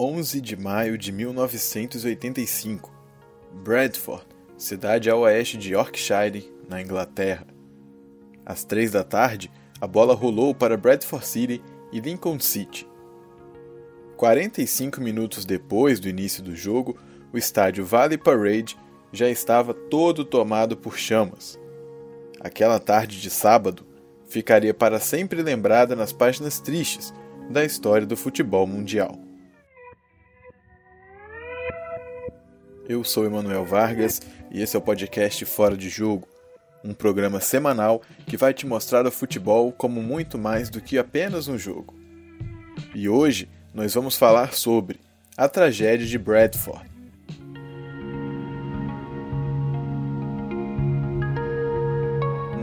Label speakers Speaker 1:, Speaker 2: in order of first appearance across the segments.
Speaker 1: 11 de maio de 1985. Bradford, cidade a oeste de Yorkshire, na Inglaterra. Às três da tarde, a bola rolou para Bradford City e Lincoln City. 45 minutos depois do início do jogo, o estádio Valley Parade já estava todo tomado por chamas. Aquela tarde de sábado ficaria para sempre lembrada nas páginas tristes da história do futebol mundial. Eu sou Emanuel Vargas e esse é o podcast Fora de Jogo, um programa semanal que vai te mostrar o futebol como muito mais do que apenas um jogo. E hoje nós vamos falar sobre a tragédia de Bradford.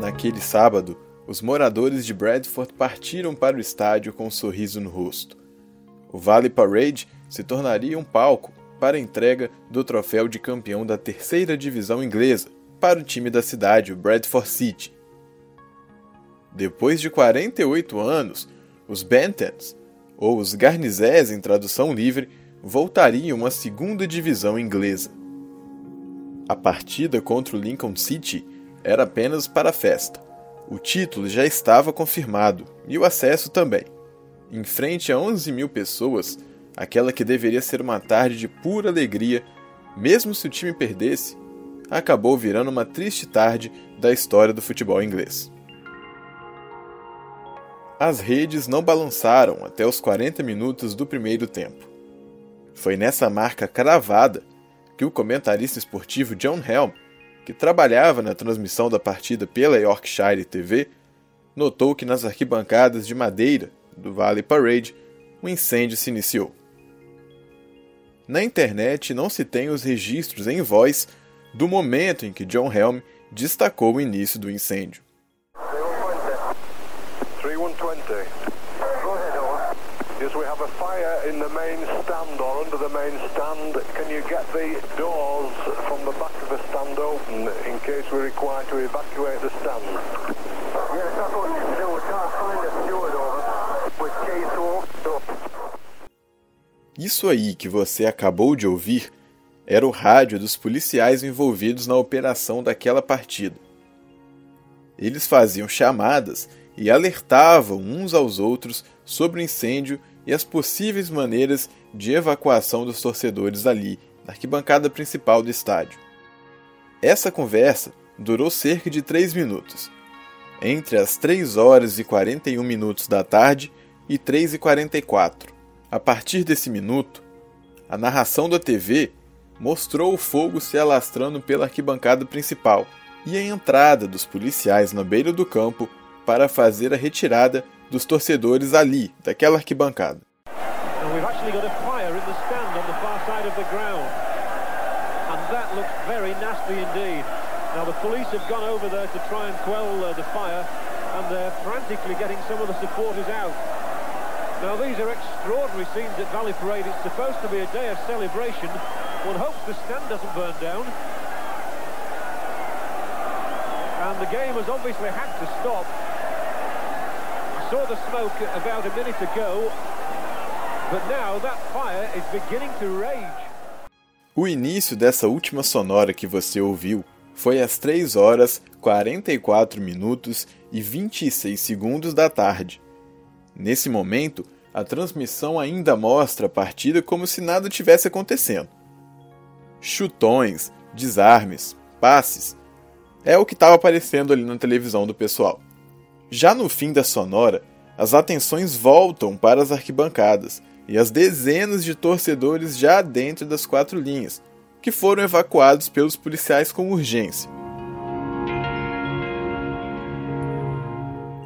Speaker 1: Naquele sábado, os moradores de Bradford partiram para o estádio com um sorriso no rosto. O Valley Parade se tornaria um palco para a entrega do troféu de campeão da terceira divisão inglesa para o time da cidade, o Bradford City. Depois de 48 anos, os Bentons, ou os Garnizés em tradução livre, voltariam à segunda divisão inglesa. A partida contra o Lincoln City era apenas para a festa. O título já estava confirmado e o acesso também. Em frente a 11 mil pessoas, aquela que deveria ser uma tarde de pura alegria, mesmo se o time perdesse, acabou virando uma triste tarde da história do futebol inglês. As redes não balançaram até os 40 minutos do primeiro tempo. Foi nessa marca cravada que o comentarista esportivo John Helm, que trabalhava na transmissão da partida pela Yorkshire TV, notou que nas arquibancadas de madeira do Valley Parade um incêndio se iniciou. Na internet não se tem os registros em voz do momento em que John Helm destacou o início do incêndio. Yes, we have a fire in the main stand or under the main stand. Can you get the doors from the back of the stand open in case we're required to evacuate the stand? Yes, that's what we can do. We can't find a steward isso aí que você acabou de ouvir era o rádio dos policiais envolvidos na operação daquela partida. Eles faziam chamadas e alertavam uns aos outros sobre o incêndio e as possíveis maneiras de evacuação dos torcedores ali, na arquibancada principal do estádio. Essa conversa durou cerca de 3 minutos, entre as 3 horas e 41 minutos da tarde e 3 e 44. A partir desse minuto, a narração da TV mostrou o fogo se alastrando pela arquibancada principal e a entrada dos policiais na beira do campo para fazer a retirada dos torcedores ali, daquela arquibancada. And they're frantically getting some of the supporters out. Now these are extraordinary scenes at Valley Parade. It's supposed to be a day of celebration. One hopes the stand doesn't burn down. And the game has obviously had to stop. I saw the smoke about a minute ago, but now that fire is beginning to rage. O início dessa última sonora que você ouviu foi às 3 horas 44 minutos e 26 segundos da tarde. Nesse momento, a transmissão ainda mostra a partida como se nada tivesse acontecendo. Chutões, desarmes, passes. É o que estava aparecendo ali na televisão do pessoal. Já no fim da sonora, as atenções voltam para as arquibancadas e as dezenas de torcedores já dentro das quatro linhas, que foram evacuados pelos policiais com urgência.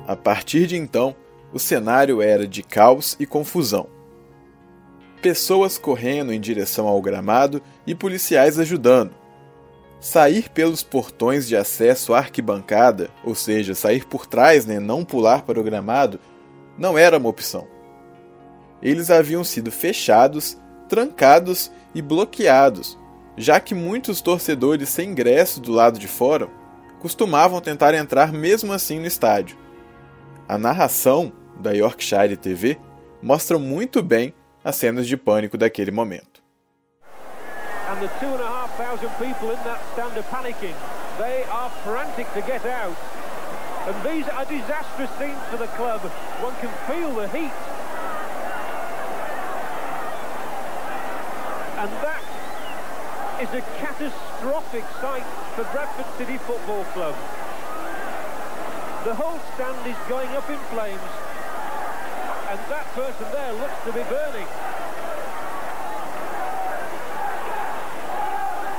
Speaker 1: A partir de então, o cenário era de caos e confusão. Pessoas correndo em direção ao gramado e policiais ajudando. Sair pelos portões de acesso à arquibancada, ou seja, sair por trás, né, não pular para o gramado, não era uma opção. Eles haviam sido fechados, trancados e bloqueados, já que muitos torcedores sem ingresso do lado de fora costumavam tentar entrar mesmo assim no estádio. A narração da Yorkshire TV mostra muito bem as cenas de pânico daquele momento.
Speaker 2: And the two and a half thousand people in that stand are panicking. They are frantic to get out. And these are disastrous scenes for the club. One can feel the heat. And that is a catastrophic sight for Bradford City Football Club. The whole stand is going up in flames, and that person there looks to be burning.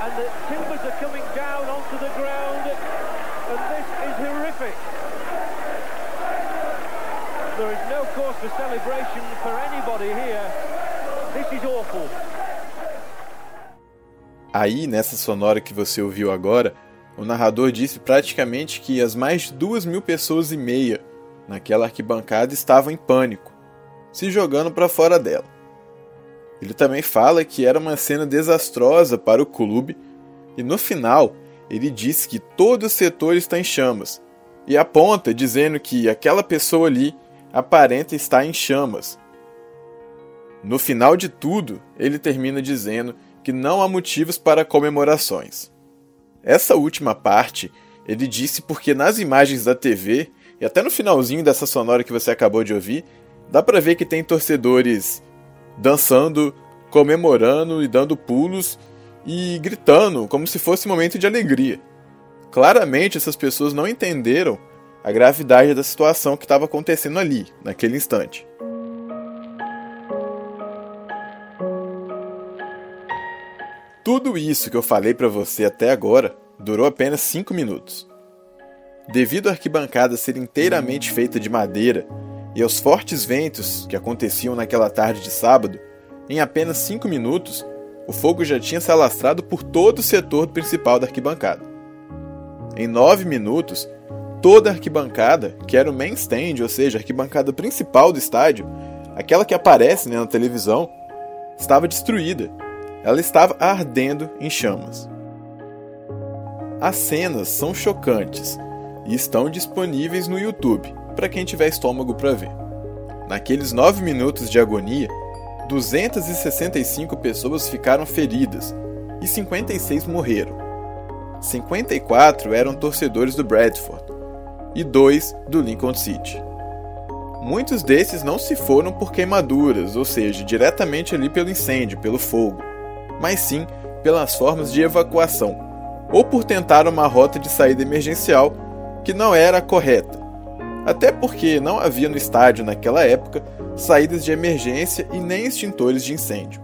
Speaker 2: And the timbers are coming down onto the ground, and this is horrific. There is no cause for celebration for anybody here. This is awful.
Speaker 1: Aí, nessa sonora que você ouviu agora, o narrador disse praticamente que as mais de duas mil pessoas e meia naquela arquibancada estavam em pânico, se jogando para fora dela. Ele também fala que era uma cena desastrosa para o clube e no final ele disse que todo o setor está em chamas e aponta dizendo que aquela pessoa ali aparenta estar em chamas. No final de tudo, ele termina dizendo que não há motivos para comemorações. Essa última parte ele disse porque nas imagens da TV e até no finalzinho dessa sonora que você acabou de ouvir, dá para ver que tem torcedores dançando, comemorando e dando pulos e gritando como se fosse um momento de alegria. Claramente essas pessoas não entenderam a gravidade da situação que estava acontecendo ali, naquele instante. Tudo isso que eu falei para você até agora durou apenas 5 minutos. Devido à arquibancada ser inteiramente feita de madeira e aos fortes ventos que aconteciam naquela tarde de sábado, em apenas 5 minutos, o fogo já tinha se alastrado por todo o setor principal da arquibancada. Em 9 minutos, toda a arquibancada, que era o main stand, ou seja, a arquibancada principal do estádio, aquela que aparece né, na televisão, estava destruída ela estava ardendo em chamas. As cenas são chocantes e estão disponíveis no YouTube para quem tiver estômago para ver. Naqueles 9 minutos de agonia, 265 pessoas ficaram feridas e 56 morreram. 54 eram torcedores do Bradford e dois do Lincoln City. Muitos desses não se foram por queimaduras, ou seja, diretamente ali pelo incêndio, pelo fogo mas sim pelas formas de evacuação, ou por tentar uma rota de saída emergencial que não era a correta. Até porque não havia no estádio naquela época saídas de emergência e nem extintores de incêndio.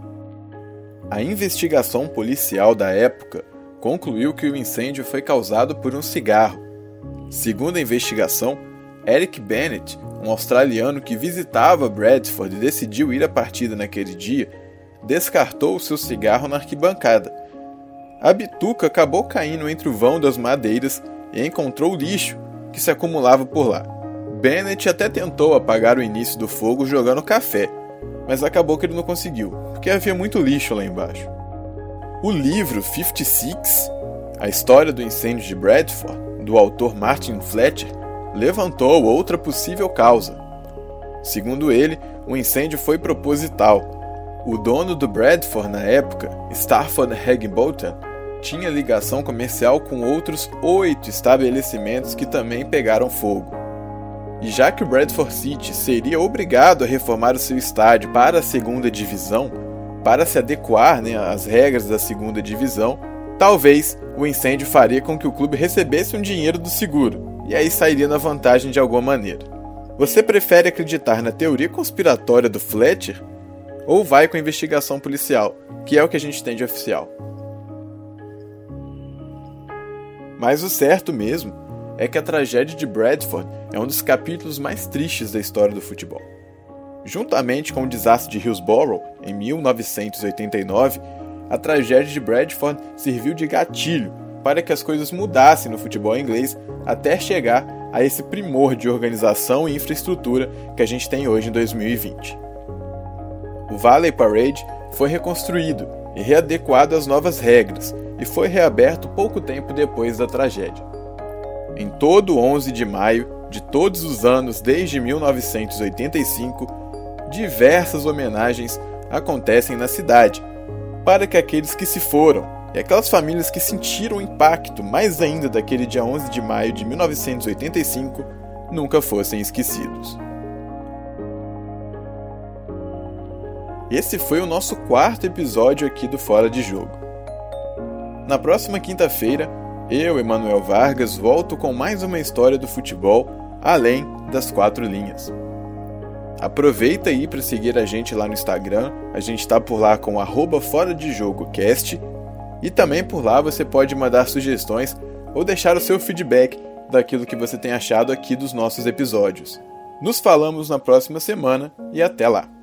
Speaker 1: A investigação policial da época concluiu que o incêndio foi causado por um cigarro. Segundo a investigação, Eric Bennett, um australiano que visitava Bradford e decidiu ir à partida naquele dia, descartou o seu cigarro na arquibancada. A bituca acabou caindo entre o vão das madeiras e encontrou lixo que se acumulava por lá. Bennett até tentou apagar o início do fogo jogando café, mas acabou que ele não conseguiu, porque havia muito lixo lá embaixo. O livro 56, A História do Incêndio de Bradford, do autor Martin Fletcher, levantou outra possível causa. Segundo ele, o incêndio foi proposital o dono do Bradford na época, Stafford Higginbotham, tinha ligação comercial com outros oito estabelecimentos que também pegaram fogo. E já que o Bradford City seria obrigado a reformar o seu estádio para a segunda divisão, para se adequar né, às regras da segunda divisão, talvez o incêndio faria com que o clube recebesse um dinheiro do seguro, e aí sairia na vantagem de alguma maneira. Você prefere acreditar na teoria conspiratória do Fletcher ou vai com a investigação policial, que é o que a gente tem de oficial. Mas o certo mesmo é que a tragédia de Bradford é um dos capítulos mais tristes da história do futebol. Juntamente com o desastre de Hillsborough, em 1989, a tragédia de Bradford serviu de gatilho para que as coisas mudassem no futebol inglês até chegar a esse primor de organização e infraestrutura que a gente tem hoje em 2020 o Valley Parade foi reconstruído e readequado às novas regras e foi reaberto pouco tempo depois da tragédia. Em todo 11 de maio de todos os anos desde 1985, diversas homenagens acontecem na cidade, para que aqueles que se foram e aquelas famílias que sentiram o impacto mais ainda daquele dia 11 de maio de 1985 nunca fossem esquecidos. Esse foi o nosso quarto episódio aqui do Fora de Jogo. Na próxima quinta-feira, eu, Emanuel Vargas, volto com mais uma história do futebol além das quatro linhas. Aproveita aí para seguir a gente lá no Instagram, a gente está por lá com Fora de Jogo Cast e também por lá você pode mandar sugestões ou deixar o seu feedback daquilo que você tem achado aqui dos nossos episódios. Nos falamos na próxima semana e até lá!